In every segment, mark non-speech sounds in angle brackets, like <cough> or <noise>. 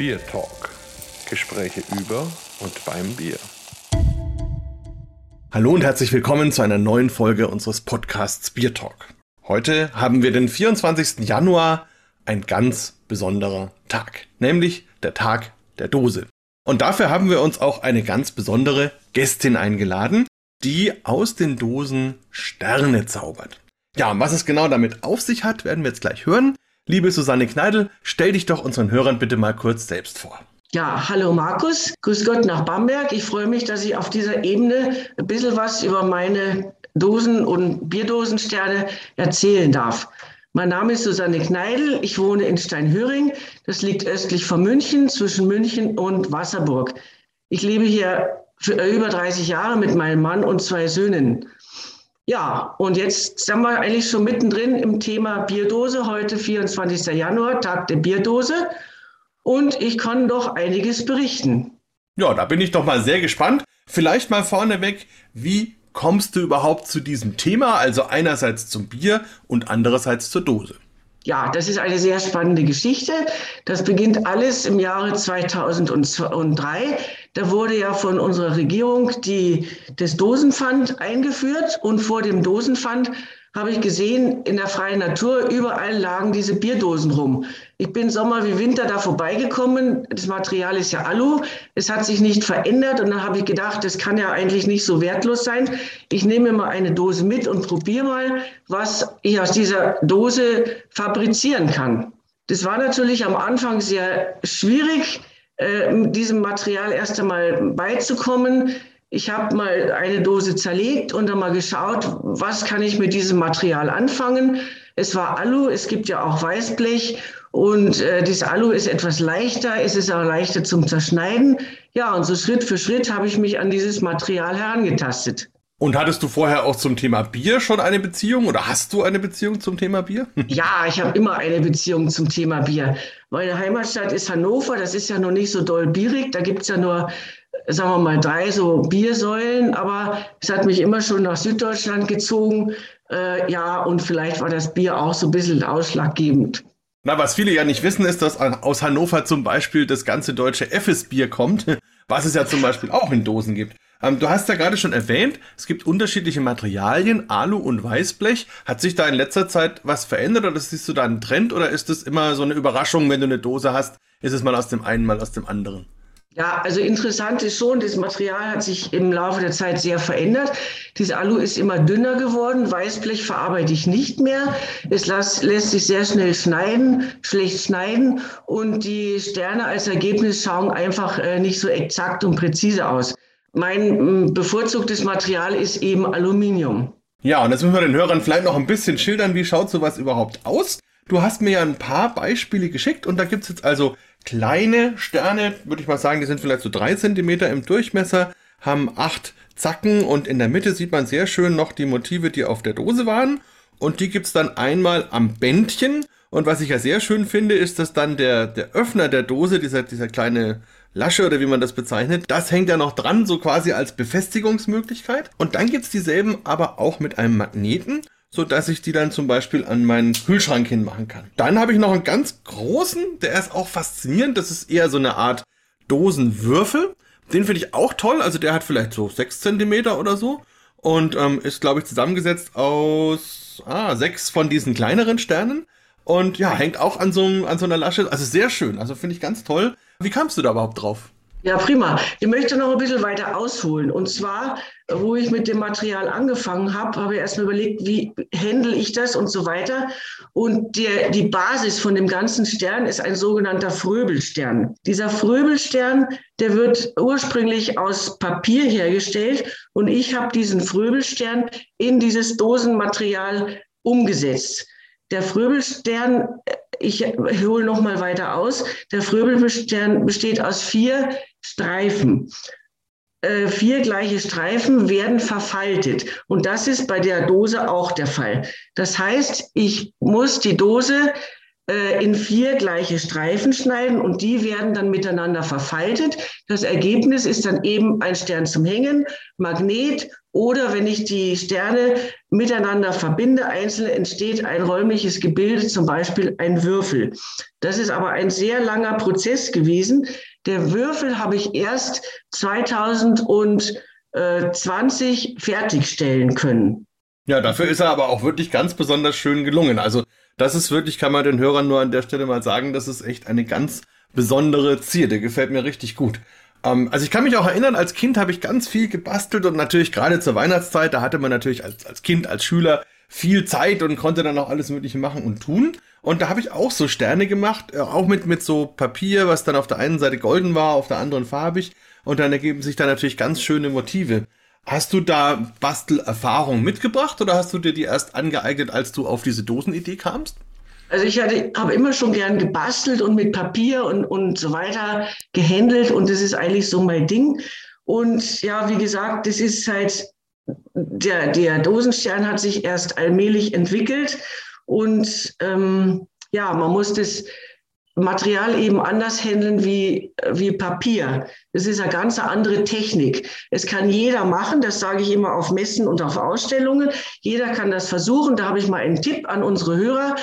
Beer Talk. Gespräche über und beim Bier. Hallo und herzlich willkommen zu einer neuen Folge unseres Podcasts Beer Talk. Heute haben wir den 24. Januar, ein ganz besonderer Tag, nämlich der Tag der Dose. Und dafür haben wir uns auch eine ganz besondere Gästin eingeladen, die aus den Dosen Sterne zaubert. Ja, und was es genau damit auf sich hat, werden wir jetzt gleich hören. Liebe Susanne Kneidel, stell dich doch unseren Hörern bitte mal kurz selbst vor. Ja, hallo Markus, grüß Gott nach Bamberg. Ich freue mich, dass ich auf dieser Ebene ein bisschen was über meine Dosen und Bierdosensterne erzählen darf. Mein Name ist Susanne Kneidel. Ich wohne in Steinhöring. Das liegt östlich von München, zwischen München und Wasserburg. Ich lebe hier für über 30 Jahre mit meinem Mann und zwei Söhnen. Ja, und jetzt sind wir eigentlich schon mittendrin im Thema Bierdose. Heute 24. Januar, Tag der Bierdose. Und ich kann doch einiges berichten. Ja, da bin ich doch mal sehr gespannt. Vielleicht mal vorneweg, wie kommst du überhaupt zu diesem Thema? Also einerseits zum Bier und andererseits zur Dose. Ja, das ist eine sehr spannende Geschichte. Das beginnt alles im Jahre 2003. Da wurde ja von unserer Regierung die, das Dosenpfand eingeführt und vor dem Dosenpfand habe ich gesehen, in der freien Natur, überall lagen diese Bierdosen rum. Ich bin Sommer wie Winter da vorbeigekommen. Das Material ist ja Alu. Es hat sich nicht verändert. Und dann habe ich gedacht, das kann ja eigentlich nicht so wertlos sein. Ich nehme mal eine Dose mit und probiere mal, was ich aus dieser Dose fabrizieren kann. Das war natürlich am Anfang sehr schwierig, diesem Material erst einmal beizukommen. Ich habe mal eine Dose zerlegt und dann mal geschaut, was kann ich mit diesem Material anfangen. Es war Alu, es gibt ja auch Weißblech und äh, dieses Alu ist etwas leichter, es ist auch leichter zum Zerschneiden. Ja, und so Schritt für Schritt habe ich mich an dieses Material herangetastet. Und hattest du vorher auch zum Thema Bier schon eine Beziehung oder hast du eine Beziehung zum Thema Bier? <laughs> Ja, ich habe immer eine Beziehung zum Thema Bier. Meine Heimatstadt ist Hannover, das ist ja noch nicht so doll bierig, da gibt es ja nur sagen wir mal, drei so Biersäulen, aber es hat mich immer schon nach Süddeutschland gezogen. Äh, ja, und vielleicht war das Bier auch so ein bisschen ausschlaggebend. Na, was viele ja nicht wissen, ist, dass aus Hannover zum Beispiel das ganze deutsche Effes-Bier kommt, <laughs> was es ja zum Beispiel auch in Dosen gibt. Ähm, du hast ja gerade schon erwähnt, es gibt unterschiedliche Materialien, Alu und Weißblech. Hat sich da in letzter Zeit was verändert oder siehst du da einen Trend oder ist es immer so eine Überraschung, wenn du eine Dose hast, ist es mal aus dem einen, mal aus dem anderen? Ja, also interessant ist schon, das Material hat sich im Laufe der Zeit sehr verändert. Dieses Alu ist immer dünner geworden. Weißblech verarbeite ich nicht mehr. Es las, lässt sich sehr schnell schneiden, schlecht schneiden und die Sterne als Ergebnis schauen einfach äh, nicht so exakt und präzise aus. Mein bevorzugtes Material ist eben Aluminium. Ja, und jetzt müssen wir den Hörern vielleicht noch ein bisschen schildern, wie schaut sowas überhaupt aus? Du hast mir ja ein paar Beispiele geschickt und da gibt es jetzt also kleine Sterne, würde ich mal sagen, die sind vielleicht so drei Zentimeter im Durchmesser, haben acht Zacken und in der Mitte sieht man sehr schön noch die Motive, die auf der Dose waren. Und die gibt's dann einmal am Bändchen. Und was ich ja sehr schön finde, ist, dass dann der, der Öffner der Dose, dieser, dieser kleine Lasche oder wie man das bezeichnet, das hängt ja noch dran, so quasi als Befestigungsmöglichkeit. Und dann gibt's dieselben aber auch mit einem Magneten so dass ich die dann zum Beispiel an meinen Kühlschrank hinmachen kann. Dann habe ich noch einen ganz großen, der ist auch faszinierend. Das ist eher so eine Art Dosenwürfel. Den finde ich auch toll. Also der hat vielleicht so sechs Zentimeter oder so und ähm, ist, glaube ich, zusammengesetzt aus ah, sechs von diesen kleineren Sternen. Und ja, hängt auch an so, an so einer Lasche. Also sehr schön. Also finde ich ganz toll. Wie kamst du da überhaupt drauf? Ja, prima. Ich möchte noch ein bisschen weiter ausholen. Und zwar, wo ich mit dem Material angefangen habe, habe ich erstmal überlegt, wie handle ich das und so weiter. Und der, die Basis von dem ganzen Stern ist ein sogenannter Fröbelstern. Dieser Fröbelstern, der wird ursprünglich aus Papier hergestellt. Und ich habe diesen Fröbelstern in dieses Dosenmaterial umgesetzt. Der Fröbelstern ich hole noch mal weiter aus. Der Fröbelstern besteht aus vier Streifen. Äh, vier gleiche Streifen werden verfaltet. Und das ist bei der Dose auch der Fall. Das heißt, ich muss die Dose äh, in vier gleiche Streifen schneiden und die werden dann miteinander verfaltet. Das Ergebnis ist dann eben ein Stern zum Hängen, Magnet oder wenn ich die Sterne miteinander verbinde, einzeln entsteht ein räumliches Gebilde, zum Beispiel ein Würfel. Das ist aber ein sehr langer Prozess gewesen. Der Würfel habe ich erst 2020 fertigstellen können. Ja, dafür ist er aber auch wirklich ganz besonders schön gelungen. Also das ist wirklich, kann man den Hörern nur an der Stelle mal sagen, das ist echt eine ganz besondere Zierde. Gefällt mir richtig gut. Ähm, also ich kann mich auch erinnern, als Kind habe ich ganz viel gebastelt und natürlich gerade zur Weihnachtszeit, da hatte man natürlich als, als Kind, als Schüler viel Zeit und konnte dann auch alles Mögliche machen und tun. Und da habe ich auch so Sterne gemacht, äh, auch mit, mit so Papier, was dann auf der einen Seite golden war, auf der anderen farbig. Und dann ergeben sich da natürlich ganz schöne Motive. Hast du da Bastelerfahrung mitgebracht oder hast du dir die erst angeeignet, als du auf diese Dosenidee kamst? Also ich habe immer schon gern gebastelt und mit Papier und, und so weiter gehandelt und das ist eigentlich so mein Ding. Und ja, wie gesagt, das ist halt, der, der Dosenstern hat sich erst allmählich entwickelt und ähm, ja, man muss das Material eben anders handeln wie, wie Papier. Das ist eine ganz andere Technik. Es kann jeder machen, das sage ich immer auf Messen und auf Ausstellungen. Jeder kann das versuchen. Da habe ich mal einen Tipp an unsere Hörer.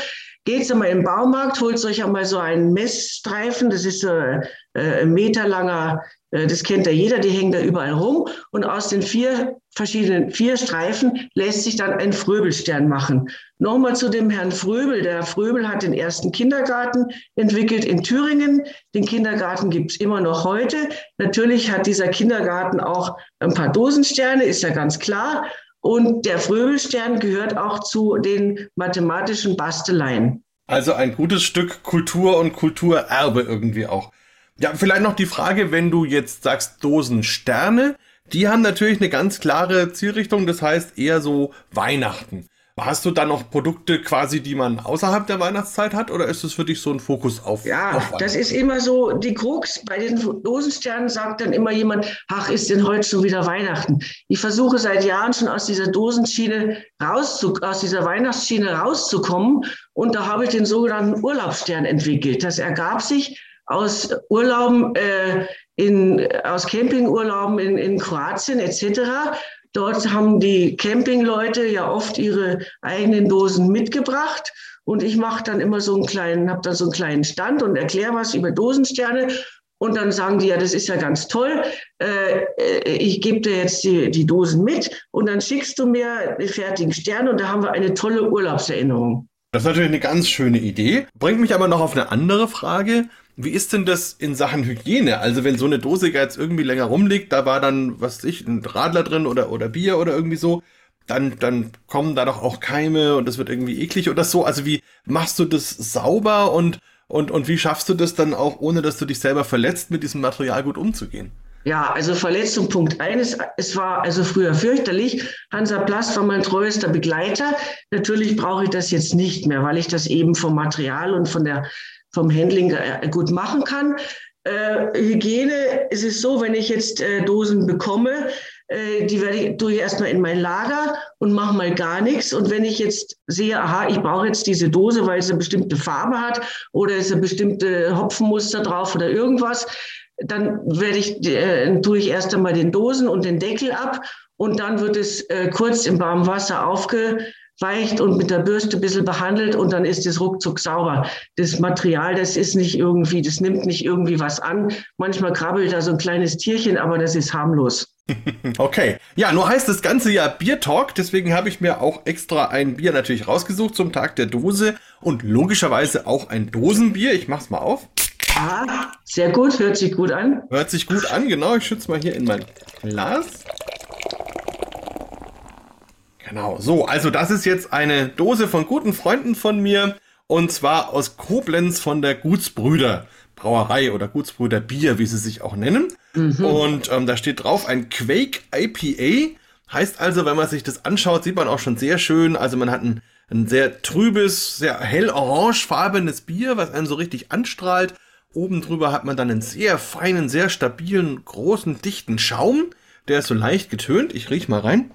Geht mal im Baumarkt, holt euch einmal so einen Messstreifen, das ist so äh, ein meterlanger äh, das kennt ja jeder, die hängen da überall rum. Und aus den vier verschiedenen, vier Streifen lässt sich dann ein Fröbelstern machen. Nochmal zu dem Herrn Fröbel. Der Fröbel hat den ersten Kindergarten entwickelt in Thüringen. Den Kindergarten gibt es immer noch heute. Natürlich hat dieser Kindergarten auch ein paar Dosensterne, ist ja ganz klar. Und der Fröbelstern gehört auch zu den mathematischen Basteleien. Also ein gutes Stück Kultur und Kulturerbe irgendwie auch. Ja, vielleicht noch die Frage, wenn du jetzt sagst Dosensterne, die haben natürlich eine ganz klare Zielrichtung, das heißt eher so Weihnachten. Hast du da noch Produkte quasi, die man außerhalb der Weihnachtszeit hat oder ist es für dich so ein Fokus auf? Ja, auf das ist immer so die Krux. Bei den Dosensternen sagt dann immer jemand, ach, ist denn heute schon wieder Weihnachten? Ich versuche seit Jahren schon aus dieser Dosenschiene rauszu, aus dieser Weihnachtsschiene rauszukommen und da habe ich den sogenannten Urlaubsstern entwickelt. Das ergab sich aus Urlauben, äh, in, aus Campingurlauben in, in Kroatien etc. Dort haben die Campingleute ja oft ihre eigenen Dosen mitgebracht. Und ich mache dann immer so einen kleinen, habe dann so einen kleinen Stand und erkläre was über Dosensterne. Und dann sagen die, ja, das ist ja ganz toll. Äh, äh ich gebe dir jetzt die, die Dosen mit und dann schickst du mir die fertigen Sterne und da haben wir eine tolle Urlaubserinnerung. Das ist natürlich eine ganz schöne Idee. Bringt mich aber noch auf eine andere Frage. Wie ist denn das in Sachen Hygiene? Also wenn so eine Dose jetzt irgendwie länger rumliegt, da war dann, was weiß ich, ein Radler drin oder, oder Bier oder irgendwie so, dann, dann kommen da doch auch Keime und das wird irgendwie eklig oder so. Also wie machst du das sauber und, und, und wie schaffst du das dann auch, ohne dass du dich selber verletzt, mit diesem Material gut umzugehen? Ja, also Verletzung Punkt eines. Es war also früher fürchterlich. Hansa Plast war mein treuester Begleiter. Natürlich brauche ich das jetzt nicht mehr, weil ich das eben vom Material und von der vom Handling äh, gut machen kann. Äh, Hygiene ist es so, wenn ich jetzt äh, Dosen bekomme, äh, die werde ich, tue ich erstmal in mein Lager und mache mal gar nichts. Und wenn ich jetzt sehe, aha, ich brauche jetzt diese Dose, weil es eine bestimmte Farbe hat oder es ein bestimmte Hopfenmuster drauf oder irgendwas, dann werde ich, äh, tue ich erst einmal den Dosen und den Deckel ab und dann wird es äh, kurz im warmen Wasser aufge weicht und mit der Bürste ein bisschen behandelt und dann ist es ruckzuck sauber. Das Material, das ist nicht irgendwie, das nimmt nicht irgendwie was an. Manchmal krabbelt da so ein kleines Tierchen, aber das ist harmlos. <laughs> Okay. Ja, nur heißt das Ganze ja Bier Talk, deswegen habe ich mir auch extra ein Bier natürlich rausgesucht zum Tag der Dose und logischerweise auch ein Dosenbier. Ich mach's mal auf. Ah, sehr gut, hört sich gut an. Hört sich gut an, genau. Ich schütze mal hier in mein Glas. Genau, so, also das ist jetzt eine Dose von guten Freunden von mir und zwar aus Koblenz von der Gutsbrüder Brauerei oder Gutsbrüder Bier, wie sie sich auch nennen. Mhm. Und ähm, da steht drauf ein Quake IPA. Heißt also, wenn man sich das anschaut, sieht man auch schon sehr schön. Also man hat ein, ein sehr trübes, sehr hell orangefarbenes Bier, was einen so richtig anstrahlt. Oben drüber hat man dann einen sehr feinen, sehr stabilen, großen, dichten Schaum. Der ist so leicht getönt. Ich riech mal rein.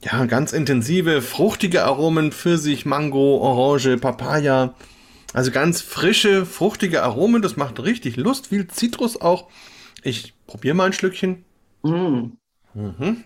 ja, ganz intensive, fruchtige Aromen, Pfirsich, Mango, Orange, Papaya. Also ganz frische, fruchtige Aromen, das macht richtig Lust, viel Zitrus auch. Ich probiere mal ein Schlückchen. Mm. Mhm.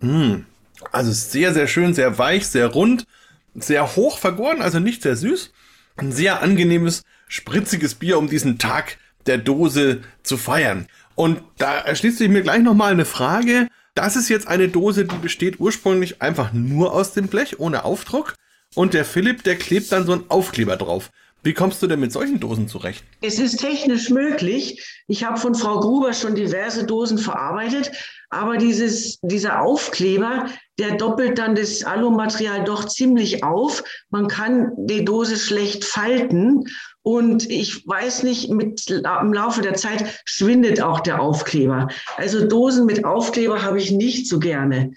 Mm. Also sehr, sehr schön, sehr weich, sehr rund, sehr hoch vergoren, also nicht sehr süß. Ein sehr angenehmes, spritziges Bier, um diesen Tag der Dose zu feiern. Und da erschließt sich mir gleich nochmal eine Frage. Das ist jetzt eine Dose, die besteht ursprünglich einfach nur aus dem Blech, ohne Aufdruck. Und der Philipp, der klebt dann so einen Aufkleber drauf. Wie kommst du denn mit solchen Dosen zurecht? Es ist technisch möglich. Ich habe von Frau Gruber schon diverse Dosen verarbeitet, aber dieses, dieser Aufkleber, der doppelt dann das Alumaterial doch ziemlich auf. Man kann die Dose schlecht falten und ich weiß nicht, mit, im Laufe der Zeit schwindet auch der Aufkleber. Also Dosen mit Aufkleber habe ich nicht so gerne.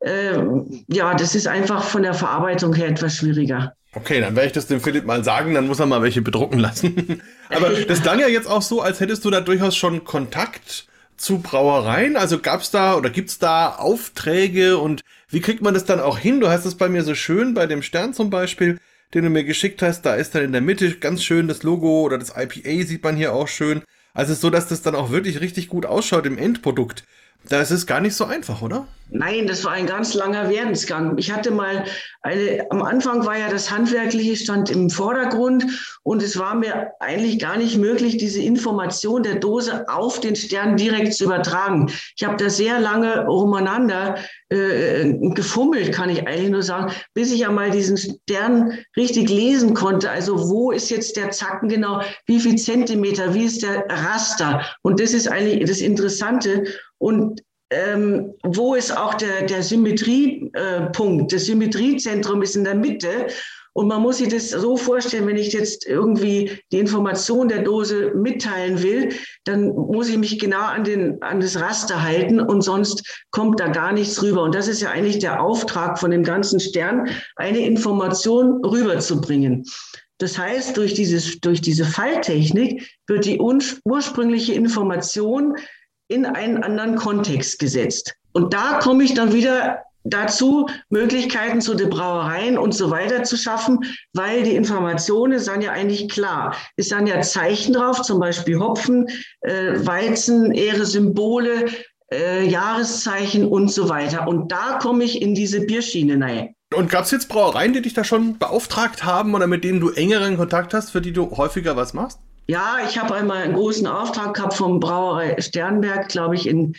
Ähm, ja, das ist einfach von der Verarbeitung her etwas schwieriger. Okay, dann werde ich das dem Philipp mal sagen, dann muss er mal welche bedrucken lassen. <laughs> Aber das klang ja jetzt auch so, als hättest du da durchaus schon Kontakt zu Brauereien. Also gab es da oder gibt es da Aufträge und wie kriegt man das dann auch hin? Du hast es bei mir so schön, bei dem Stern zum Beispiel, den du mir geschickt hast, da ist dann in der Mitte ganz schön das Logo oder das IPA sieht man hier auch schön. Also so, dass das dann auch wirklich richtig gut ausschaut im Endprodukt. Das ist gar nicht so einfach, oder? Nein, das war ein ganz langer Werdensgang. Ich hatte mal eine, am Anfang war ja das Handwerkliche stand im Vordergrund und es war mir eigentlich gar nicht möglich, diese Information der Dose auf den Stern direkt zu übertragen. Ich habe da sehr lange umeinander äh, gefummelt, kann ich eigentlich nur sagen, bis ich einmal diesen Stern richtig lesen konnte. Also wo ist jetzt der Zacken genau? Wie viel Zentimeter? Wie ist der Raster? Und das ist eigentlich das Interessante. Und ähm, wo ist auch der, der Symmetriepunkt? Das Symmetriezentrum ist in der Mitte. Und man muss sich das so vorstellen, wenn ich jetzt irgendwie die Information der Dose mitteilen will, dann muss ich mich genau an, den, an das Raster halten und sonst kommt da gar nichts rüber. Und das ist ja eigentlich der Auftrag von dem ganzen Stern, eine Information rüberzubringen. Das heißt, durch, dieses, durch diese Falltechnik wird die ursprüngliche Information in einen anderen Kontext gesetzt. Und da komme ich dann wieder dazu, Möglichkeiten zu den Brauereien und so weiter zu schaffen, weil die Informationen sind ja eigentlich klar. Es sind ja Zeichen drauf, zum Beispiel Hopfen, äh, Weizen, Ehre, Symbole, äh, Jahreszeichen und so weiter. Und da komme ich in diese Bierschiene rein. Und gab es jetzt Brauereien, die dich da schon beauftragt haben oder mit denen du engeren Kontakt hast, für die du häufiger was machst? Ja, ich habe einmal einen großen Auftrag gehabt vom Brauerei Sternberg, glaube ich, in,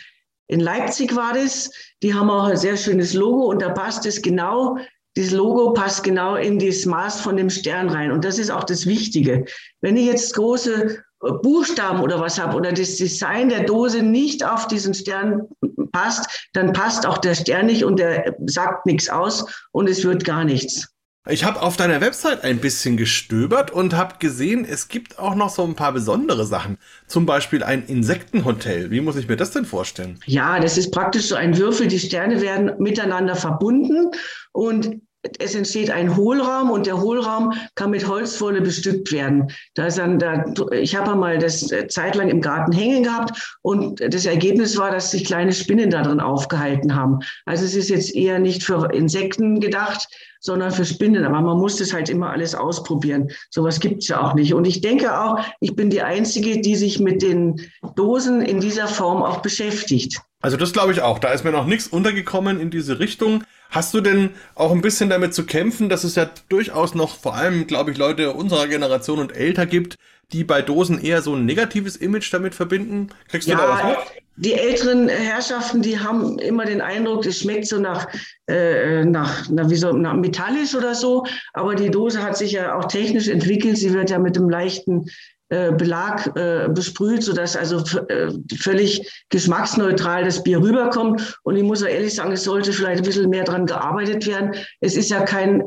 in Leipzig war das. Die haben auch ein sehr schönes Logo und da passt es genau, das Logo passt genau in das Maß von dem Stern rein. Und das ist auch das Wichtige. Wenn ich jetzt große Buchstaben oder was habe oder das Design der Dose nicht auf diesen Stern passt, dann passt auch der Stern nicht und der sagt nichts aus und es wird gar nichts. Ich habe auf deiner Website ein bisschen gestöbert und habe gesehen, es gibt auch noch so ein paar besondere Sachen. Zum Beispiel ein Insektenhotel. Wie muss ich mir das denn vorstellen? Ja, das ist praktisch so ein Würfel. Die Sterne werden miteinander verbunden und es entsteht ein Hohlraum und der Hohlraum kann mit Holzwolle bestückt werden. Da ist dann, da, ich habe einmal das äh, zeitlang im Garten hängen gehabt und das Ergebnis war, dass sich kleine Spinnen da drin aufgehalten haben. Also es ist jetzt eher nicht für Insekten gedacht, sondern für Spinnen. Aber man muss das halt immer alles ausprobieren. Sowas gibt es ja auch nicht. Und ich denke auch, ich bin die Einzige, die sich mit den Dosen in dieser Form auch beschäftigt. Also das glaube ich auch. Da ist mir noch nichts untergekommen in diese Richtung. Hast du denn auch ein bisschen damit zu kämpfen, dass es ja durchaus noch vor allem, glaube ich, Leute unserer Generation und älter gibt, die bei Dosen eher so ein negatives Image damit verbinden? Kriegst du ja, da was mit? Die älteren Herrschaften, die haben immer den Eindruck, es schmeckt so nach, äh, nach, na, wie so, nach metallisch oder so. Aber die Dose hat sich ja auch technisch entwickelt. Sie wird ja mit einem leichten Belag äh, besprüht, sodass also äh, völlig geschmacksneutral das Bier rüberkommt. Und ich muss auch ehrlich sagen, es sollte vielleicht ein bisschen mehr dran gearbeitet werden. Es ist ja kein,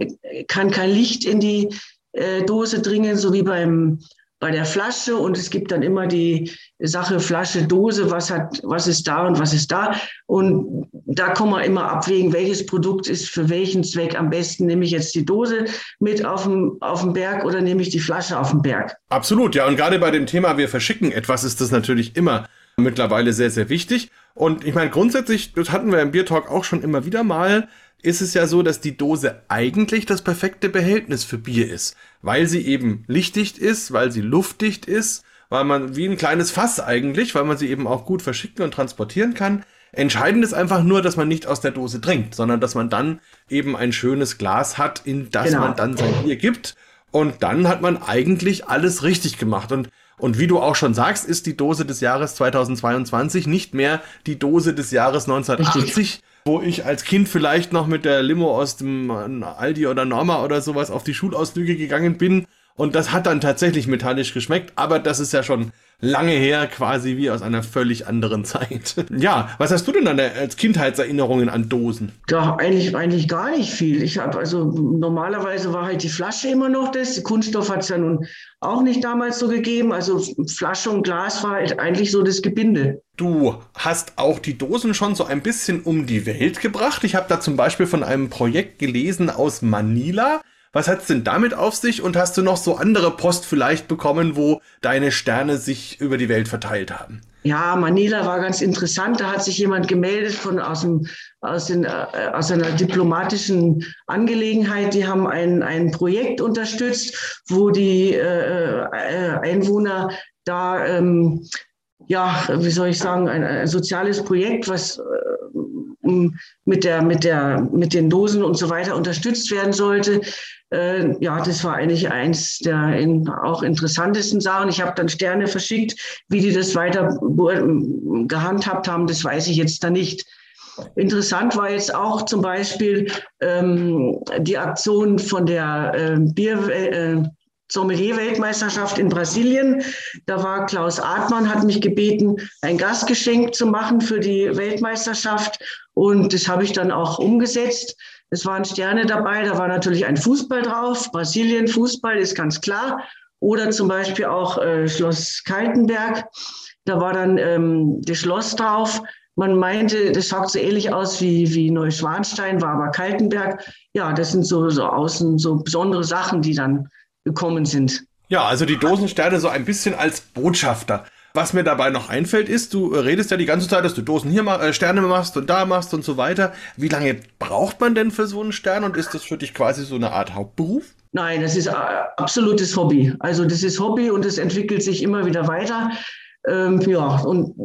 kann kein Licht in die äh, Dose dringen, so wie beim bei der Flasche und es gibt dann immer die Sache Flasche, Dose, was hat, was ist da und was ist da. Und da kann man immer abwägen, welches Produkt ist für welchen Zweck am besten. Nehme ich jetzt die Dose mit auf dem, auf dem Berg oder nehme ich die Flasche auf dem Berg? Absolut, ja. Und gerade bei dem Thema, wir verschicken etwas, ist das natürlich immer mittlerweile sehr, sehr wichtig. Und ich meine, grundsätzlich, das hatten wir im Biertalk auch schon immer wieder mal, ist es ja so, dass die Dose eigentlich das perfekte Behältnis für Bier ist, weil sie eben lichtdicht ist, weil sie luftdicht ist, weil man wie ein kleines Fass eigentlich, weil man sie eben auch gut verschicken und transportieren kann. Entscheidend ist einfach nur, dass man nicht aus der Dose trinkt, sondern dass man dann eben ein schönes Glas hat, in das genau. man dann sein Bier gibt. Und dann hat man eigentlich alles richtig gemacht. Und, und wie du auch schon sagst, ist die Dose des Jahres 2022 nicht mehr die Dose des Jahres 1980. Richtig wo ich als Kind vielleicht noch mit der Limo aus dem Aldi oder Norma oder sowas auf die Schulausflüge gegangen bin. Und das hat dann tatsächlich metallisch geschmeckt, aber das ist ja schon lange her, quasi wie aus einer völlig anderen <laughs> Zeit. ja, was hast du denn dann als Kindheitserinnerungen an Dosen? Ja, eigentlich, eigentlich gar nicht viel. Ich habe also normalerweise war halt die Flasche immer noch das. Kunststoff hat es ja nun auch nicht damals so gegeben. Also Flasche und Glas war halt eigentlich so das Gebinde. Du hast auch die Dosen schon so ein bisschen um die Welt gebracht. Ich habe da zum Beispiel von einem Projekt gelesen aus Manila. Was hat es denn damit auf sich und hast du noch so andere Post vielleicht bekommen, wo deine Sterne sich über die Welt verteilt haben? Ja, Manila war ganz interessant. Da hat sich jemand gemeldet von aus, dem, aus, den, äh, aus einer diplomatischen Angelegenheit. Die haben ein, ein Projekt unterstützt, wo die äh, äh, Einwohner da, ähm, ja, wie soll ich sagen, ein, ein soziales Projekt, was äh, mit, der, mit, der, mit den Dosen und so weiter unterstützt werden sollte äh, ja, das war eigentlich eins der in, auch interessantesten Sachen. Ich habe dann Sterne verschickt. Wie die das weiter gehandhabt haben, das weiß ich jetzt da nicht. Interessant war jetzt auch zum Beispiel ähm, die Aktion von der äh, Bier, äh, Sommelier-Weltmeisterschaft in Brasilien. Da war Klaus Artmann, hat mich gebeten, ein Gastgeschenk zu machen für die Weltmeisterschaft. Und das habe ich dann auch umgesetzt. Es waren Sterne dabei, da war natürlich ein Fußball drauf. Brasilien Fußball ist ganz klar. Oder zum Beispiel auch äh, Schloss Kaltenberg. Da war dann ähm, das Schloss drauf. Man meinte, das schaut so ähnlich aus wie, wie Neuschwanstein, war aber Kaltenberg. Ja, das sind so, so außen so besondere Sachen, die dann gekommen sind. Ja, also die Dosensterne so ein bisschen als Botschafter. Was mir dabei noch einfällt, ist, du redest ja die ganze Zeit, dass du Dosen hier äh, Sterne machst und da machst und so weiter. Wie lange braucht man denn für so einen Stern und ist das für dich quasi so eine Art Hauptberuf? Nein, das ist äh, absolutes Hobby. Also das ist Hobby und es entwickelt sich immer wieder weiter. Ähm, ja, und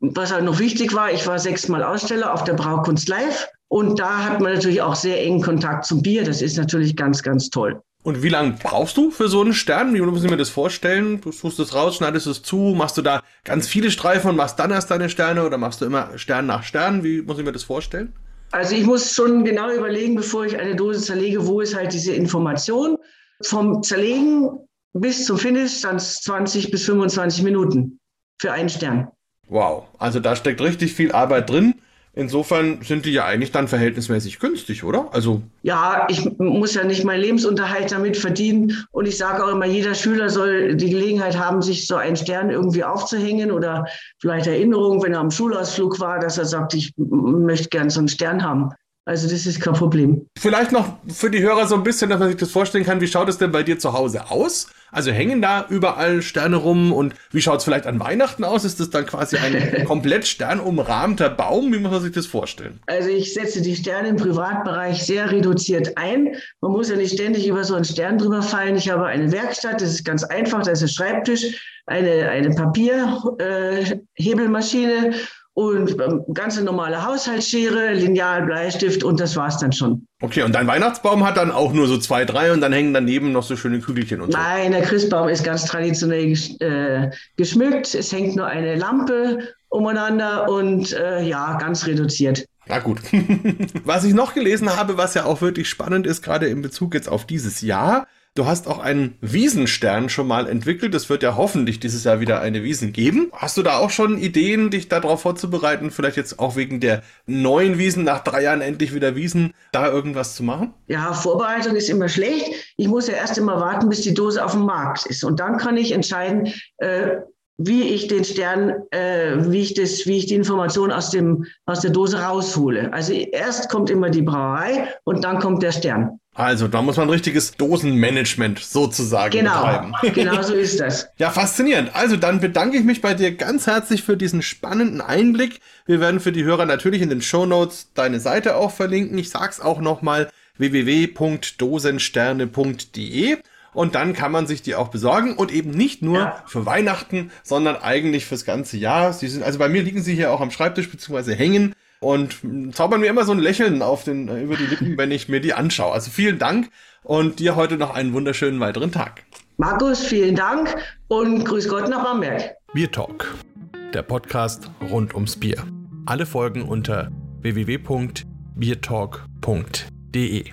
was halt noch wichtig war, ich war sechsmal Aussteller auf der Braukunst Live und da hat man natürlich auch sehr engen Kontakt zum Bier. Das ist natürlich ganz, ganz toll. Und wie lange brauchst du für so einen Stern? Wie muss ich mir das vorstellen? Du tust es raus, schneidest es zu, machst du da ganz viele Streifen und machst dann erst deine Sterne oder machst du immer Stern nach Stern? Wie muss ich mir das vorstellen? Also ich muss schon genau überlegen, bevor ich eine Dose zerlege, wo ist halt diese Information. Vom Zerlegen bis zum Finish dann 20 bis 25 Minuten für einen Stern. Wow, also da steckt richtig viel Arbeit drin. Insofern sind die ja eigentlich dann verhältnismäßig günstig, oder? Also ja, ich muss ja nicht meinen Lebensunterhalt damit verdienen. Und ich sage auch immer, jeder Schüler soll die Gelegenheit haben, sich so einen Stern irgendwie aufzuhängen oder vielleicht Erinnerung, wenn er am Schulausflug war, dass er sagt, ich möchte gern so einen Stern haben. Also das ist kein Problem. Vielleicht noch für die Hörer so ein bisschen, dass man sich das vorstellen kann, wie schaut es denn bei dir zu Hause aus? Also hängen da überall Sterne rum und wie schaut es vielleicht an Weihnachten aus? Ist das dann quasi ein <laughs> komplett sternumrahmter Baum? Wie muss man sich das vorstellen? Also ich setze die Sterne im Privatbereich sehr reduziert ein. Man muss ja nicht ständig über so einen Stern drüber fallen. Ich habe eine Werkstatt, das ist ganz einfach, da ist ein Schreibtisch, eine, eine Papierhebelmaschine äh, und ähm, ganze normale Haushaltsschere, Lineal, Bleistift und das war's dann schon. Okay, und dein Weihnachtsbaum hat dann auch nur so zwei, drei und dann hängen daneben noch so schöne Kügelchen und so. Nein, der Christbaum ist ganz traditionell äh, geschmückt. Es hängt nur eine Lampe umeinander und äh, ja, ganz reduziert. Na gut. <laughs> was ich noch gelesen habe, was ja auch wirklich spannend ist, gerade in Bezug jetzt auf dieses Jahr, Du hast auch einen Wiesenstern schon mal entwickelt. Es wird ja hoffentlich dieses Jahr wieder eine Wiesen geben. Hast du da auch schon Ideen, dich darauf vorzubereiten? Vielleicht jetzt auch wegen der neuen Wiesen, nach drei Jahren endlich wieder Wiesen, da irgendwas zu machen? Ja, Vorbereitung ist immer schlecht. Ich muss ja erst immer warten, bis die Dose auf dem Markt ist. Und dann kann ich entscheiden, äh, wie ich den Stern, äh, wie ich das, wie ich die Information aus dem, aus der Dose raushole. Also erst kommt immer die Brauerei und dann kommt der Stern. Also, da muss man ein richtiges Dosenmanagement sozusagen Genau, betreiben. <laughs> genau so ist das. Ja, faszinierend. Also dann bedanke ich mich bei dir ganz herzlich für diesen spannenden Einblick. Wir werden für die Hörer natürlich in den Show Notes deine Seite auch verlinken. Ich sag's auch nochmal www.dosensterne.de und dann kann man sich die auch besorgen und eben nicht nur Ja. für Weihnachten, sondern eigentlich fürs ganze Jahr. Sie sind, also bei mir liegen sie hier auch am Schreibtisch beziehungsweise hängen und zaubern mir immer so ein Lächeln auf den, äh, über die Lippen, wenn ich mir die anschaue. Also vielen Dank und dir heute noch einen wunderschönen weiteren Tag. Markus, vielen Dank und grüß Gott nach Bamberg. Bier Talk, der Podcast rund ums Bier. Alle Folgen unter www.biertalk.de.